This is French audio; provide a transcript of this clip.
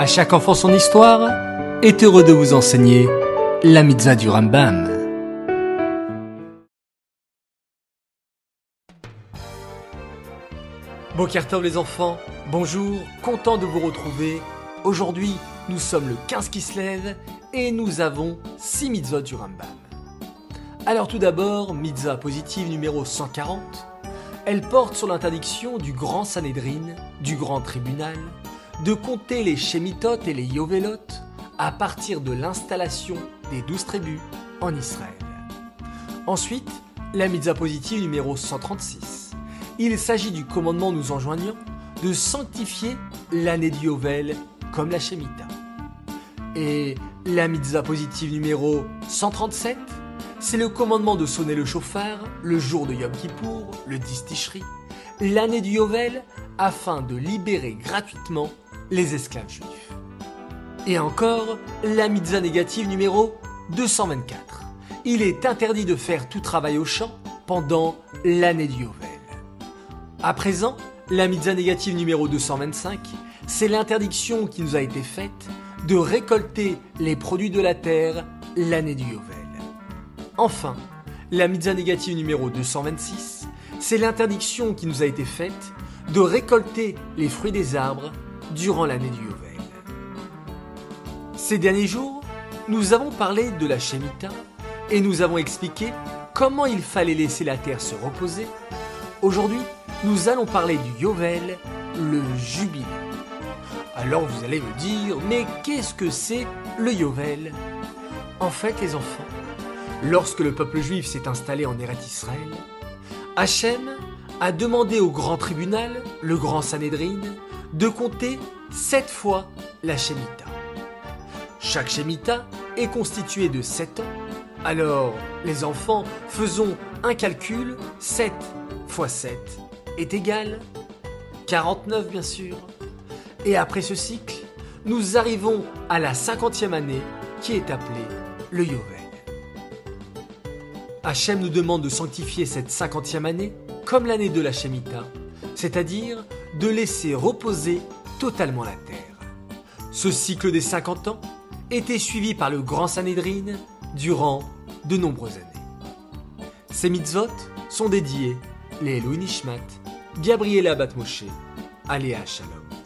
À chaque enfant son histoire est heureux de vous enseigner la mitzvah du Rambam. Bokertov les enfants, bonjour, content de vous retrouver. Aujourd'hui, nous sommes le 15 qui se lève et nous avons 6 mitzvot du Rambam. Alors tout d'abord, mitzvah positive numéro 140. Elle porte sur l'interdiction du grand Sanhedrin, du grand tribunal, de compter les Shemitot et les Yovelot à partir de l'installation des douze tribus en Israël. Ensuite, la mitzvah positive numéro 136. Il s'agit du commandement nous enjoignant de sanctifier l'année du Yovel comme la Shemitah. Et la mitzvah positive numéro 137, c'est le commandement de sonner le chauffard le jour de Yom Kippour, le 10 Tishri, l'année du Yovel, afin de libérer gratuitement les esclaves juifs. Et encore, la mitzvah négative numéro 224. Il est interdit de faire tout travail au champ pendant l'année du Yovel. À présent, la mitzvah négative numéro 225, c'est l'interdiction qui nous a été faite de récolter les produits de la terre l'année du Yovel. Enfin, la mitzvah négative numéro 226, c'est l'interdiction qui nous a été faite de récolter les fruits des arbres durant l'année du Yovel. Ces derniers jours, nous avons parlé de la Shemitah et nous avons expliqué comment il fallait laisser la terre se reposer. Aujourd'hui, nous allons parler du Yovel, le jubilé. Alors vous allez me dire, mais qu'est-ce que c'est le Yovel? En fait, les enfants, lorsque le peuple juif s'est installé en Eretz Israël, Hachem a demandé au grand tribunal, le grand Sanhedrin, de compter sept fois la Shemitah. Chaque Shemitah est constituée de 7 ans. Alors, les enfants, faisons un calcul. 7 fois 7 est égal 49 bien sûr. Et après ce cycle, nous arrivons à la cinquantième année qui est appelée le Yovel. Hachem nous demande de sanctifier cette cinquantième année comme l'année de la Shemitah, c'est-à-dire de laisser reposer totalement la terre. Ce cycle des 50 ans était suivi par le grand Sanhedrin durant de nombreuses années. Ces mitzvot sont dédiés les Nishmat, Gabriela Batmoshe, Aléa Shalom.